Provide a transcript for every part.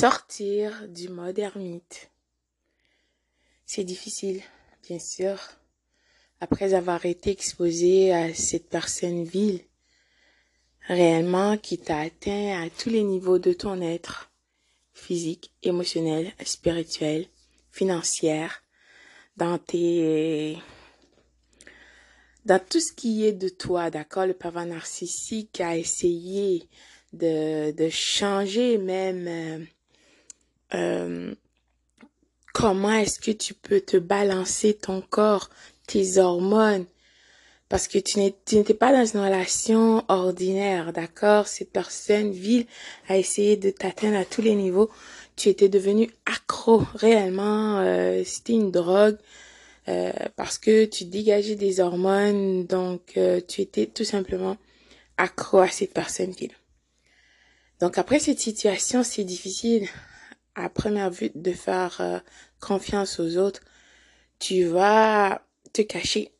sortir du mode ermite. C'est difficile, bien sûr, après avoir été exposé à cette personne vile, réellement qui t'a atteint à tous les niveaux de ton être, physique, émotionnel, spirituel, financière, dans tes dans tout ce qui est de toi, d'accord, le pervers narcissique a essayé de, de changer même euh, comment est-ce que tu peux te balancer ton corps, tes hormones, parce que tu n'étais pas dans une relation ordinaire, d'accord? Cette personne vile a essayé de t'atteindre à tous les niveaux. Tu étais devenu accro, réellement, euh, c'était une drogue. Euh, parce que tu dégageais des hormones, donc euh, tu étais tout simplement accro à cette personne vile. Donc après cette situation, c'est difficile à première vue de faire euh, confiance aux autres. Tu vas te cacher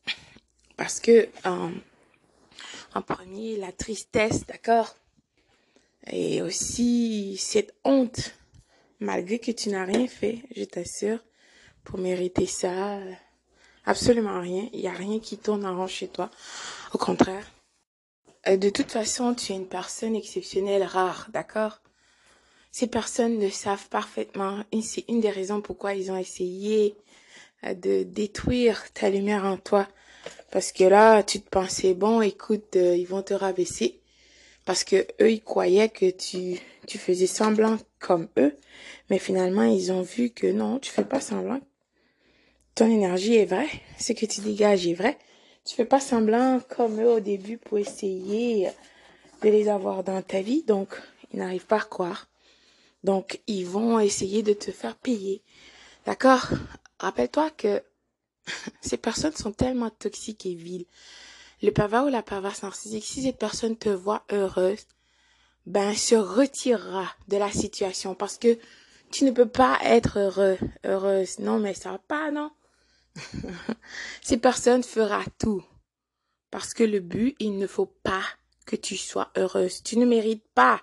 parce que en premier, la tristesse, d'accord, et aussi cette honte, malgré que tu n'as rien fait, je t'assure, pour mériter ça. Absolument rien. Il n'y a rien qui tourne en rond chez toi. Au contraire. Euh, de toute façon, tu es une personne exceptionnelle, rare, d'accord? Ces personnes le savent parfaitement. C'est une des raisons pourquoi ils ont essayé euh, de détruire ta lumière en toi. Parce que là, tu te pensais, bon, écoute, euh, ils vont te rabaisser. Parce que eux, ils croyaient que tu, tu faisais semblant comme eux. Mais finalement, ils ont vu que non, tu fais pas semblant ton énergie est vraie, ce que tu dégages est vrai. Tu fais pas semblant comme eux au début pour essayer de les avoir dans ta vie, donc ils n'arrivent pas à croire. Donc ils vont essayer de te faire payer. D'accord? Rappelle-toi que ces personnes sont tellement toxiques et viles. Le pervers ou la perverse narcissique, si cette personne te voit heureuse, ben se retirera de la situation parce que tu ne peux pas être heureuse. Non, mais ça va pas, non? Ces personnes fera tout. Parce que le but, il ne faut pas que tu sois heureuse. Tu ne mérites pas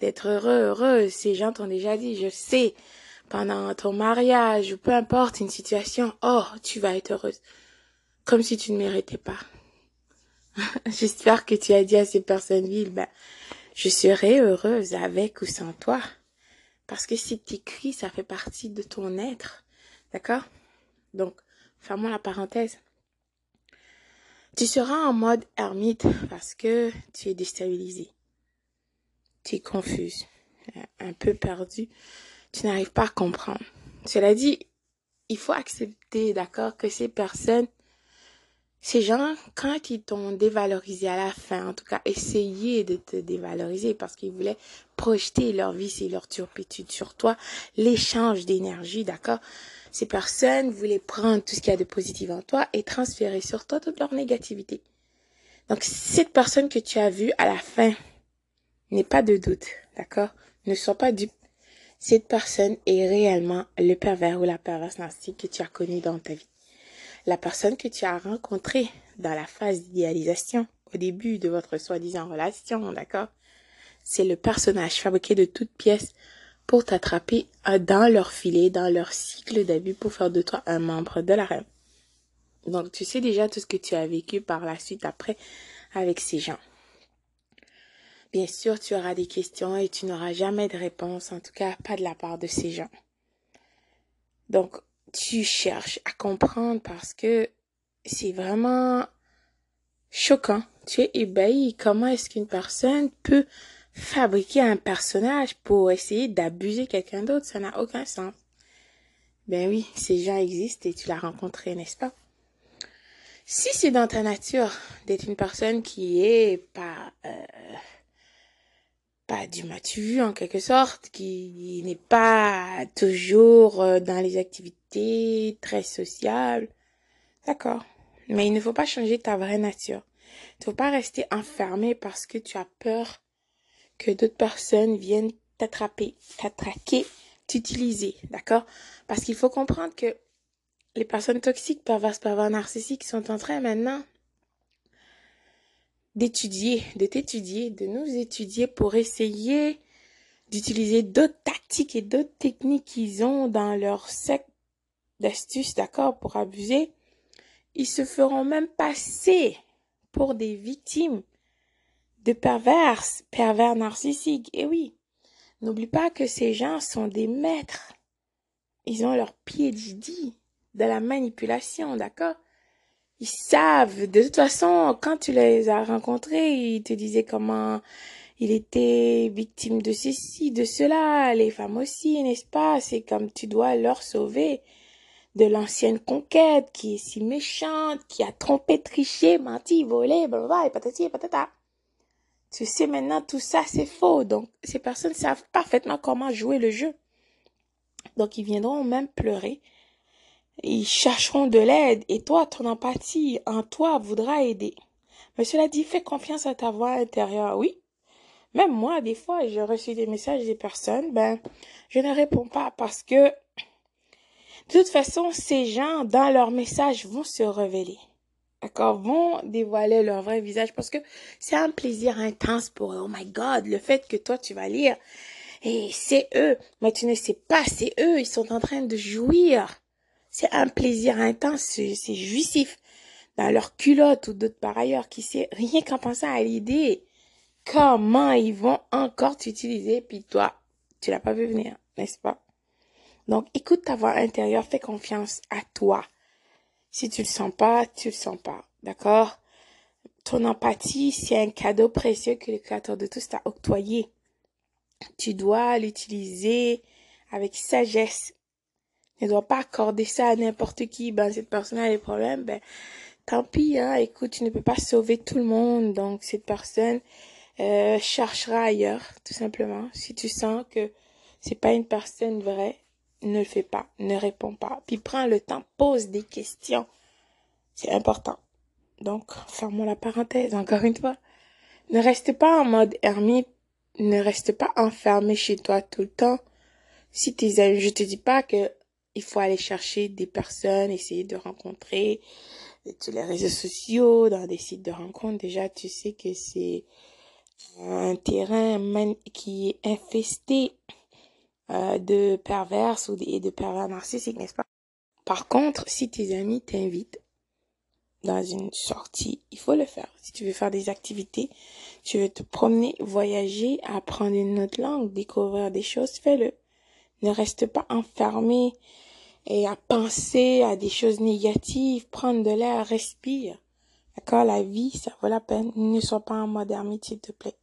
d'être heureux, heureuse. Ces gens t'ont déjà dit, je sais, pendant ton mariage ou peu importe une situation, oh, tu vas être heureuse. Comme si tu ne méritais pas. J'espère que tu as dit à ces personnes viles, ben, je serai heureuse avec ou sans toi. Parce que c'est écrit, ça fait partie de ton être. D'accord? Donc, fermons la parenthèse. Tu seras en mode ermite parce que tu es déstabilisé. Tu es confuse, un peu perdu. Tu n'arrives pas à comprendre. Cela dit, il faut accepter, d'accord, que ces personnes, ces gens, quand ils t'ont dévalorisé à la fin, en tout cas, essayer de te dévaloriser parce qu'ils voulaient projeter leur vie et leur turpitude sur toi, l'échange d'énergie, d'accord, ces personnes voulaient prendre tout ce qu'il y a de positif en toi et transférer sur toi toute leur négativité. Donc, cette personne que tu as vue à la fin, n'est pas de doute, d'accord? Ne sois pas dupe. Cette personne est réellement le pervers ou la perverse narcissique que tu as connu dans ta vie. La personne que tu as rencontrée dans la phase d'idéalisation, au début de votre soi-disant relation, d'accord? C'est le personnage fabriqué de toutes pièces pour t'attraper dans leur filet, dans leur cycle d'abus pour faire de toi un membre de la reine. Donc tu sais déjà tout ce que tu as vécu par la suite après avec ces gens. Bien sûr, tu auras des questions et tu n'auras jamais de réponse, en tout cas pas de la part de ces gens. Donc, tu cherches à comprendre parce que c'est vraiment choquant. Tu es ébahi. Comment est-ce qu'une personne peut fabriquer un personnage pour essayer d'abuser quelqu'un d'autre, ça n'a aucun sens. Ben oui, ces gens existent et tu l'as rencontré, n'est-ce pas? Si c'est dans ta nature d'être une personne qui est pas euh, pas du matu en quelque sorte, qui n'est pas toujours euh, dans les activités très sociables, d'accord. Mais il ne faut pas changer ta vraie nature. Il ne faut pas rester enfermé parce que tu as peur que d'autres personnes viennent t'attraper, t'attraquer, t'utiliser, d'accord Parce qu'il faut comprendre que les personnes toxiques, perverses, pervers, narcissiques sont en train maintenant d'étudier, de t'étudier, de nous étudier pour essayer d'utiliser d'autres tactiques et d'autres techniques qu'ils ont dans leur secte d'astuces, d'accord, pour abuser, ils se feront même passer pour des victimes de perverses, pervers narcissiques. Et oui, n'oublie pas que ces gens sont des maîtres. Ils ont leur PhD de la manipulation, d'accord? Ils savent. De toute façon, quand tu les as rencontrés, ils te disaient comment il était victime de ceci, de cela, les femmes aussi, n'est-ce pas? C'est comme tu dois leur sauver de l'ancienne conquête qui est si méchante, qui a trompé, triché, menti, volé, blablabla, et patati et patata. Tu sais maintenant tout ça c'est faux. Donc ces personnes savent parfaitement comment jouer le jeu. Donc ils viendront même pleurer. Ils chercheront de l'aide et toi, ton empathie en toi voudra aider. Mais cela dit, fais confiance à ta voix intérieure. Oui, même moi, des fois, j'ai reçu des messages des personnes, ben, je ne réponds pas parce que, de toute façon, ces gens, dans leur message, vont se révéler. D'accord? Vont dévoiler leur vrai visage parce que c'est un plaisir intense pour eux. Oh my God, le fait que toi, tu vas lire. Et c'est eux. Mais tu ne sais pas, c'est eux. Ils sont en train de jouir. C'est un plaisir intense. C'est jouissif. Dans leur culotte ou d'autres par ailleurs qui sait rien qu'en pensant à l'idée comment ils vont encore t'utiliser, puis toi, tu l'as pas vu venir, n'est-ce pas? Donc, écoute ta voix intérieure, fais confiance à toi. Si tu le sens pas, tu le sens pas, d'accord? Ton empathie, c'est un cadeau précieux que le Créateur de tous t'a octroyé. Tu dois l'utiliser avec sagesse. Ne dois pas accorder ça à n'importe qui. Ben, cette personne a des problèmes, ben, tant pis, hein. Écoute, tu ne peux pas sauver tout le monde. Donc, cette personne, euh, cherchera ailleurs, tout simplement. Si tu sens que c'est pas une personne vraie, ne le fais pas, ne réponds pas. Puis prends le temps, pose des questions. C'est important. Donc, fermons la parenthèse, encore une fois. Ne reste pas en mode ermite, ne reste pas enfermé chez toi tout le temps. Si tes amis, je te dis pas que il faut aller chercher des personnes, essayer de rencontrer sur les réseaux sociaux, dans des sites de rencontres. Déjà, tu sais que c'est un terrain qui est infesté euh, de perverses ou et de pervers narcissiques, n'est-ce pas? Par contre, si tes amis t'invitent dans une sortie, il faut le faire. Si tu veux faire des activités, tu veux te promener, voyager, apprendre une autre langue, découvrir des choses, fais-le. Ne reste pas enfermé et à penser à des choses négatives, prendre de l'air, respire. D'accord La vie, ça vaut la peine. Ne sois pas en mode ermite, s'il te plaît.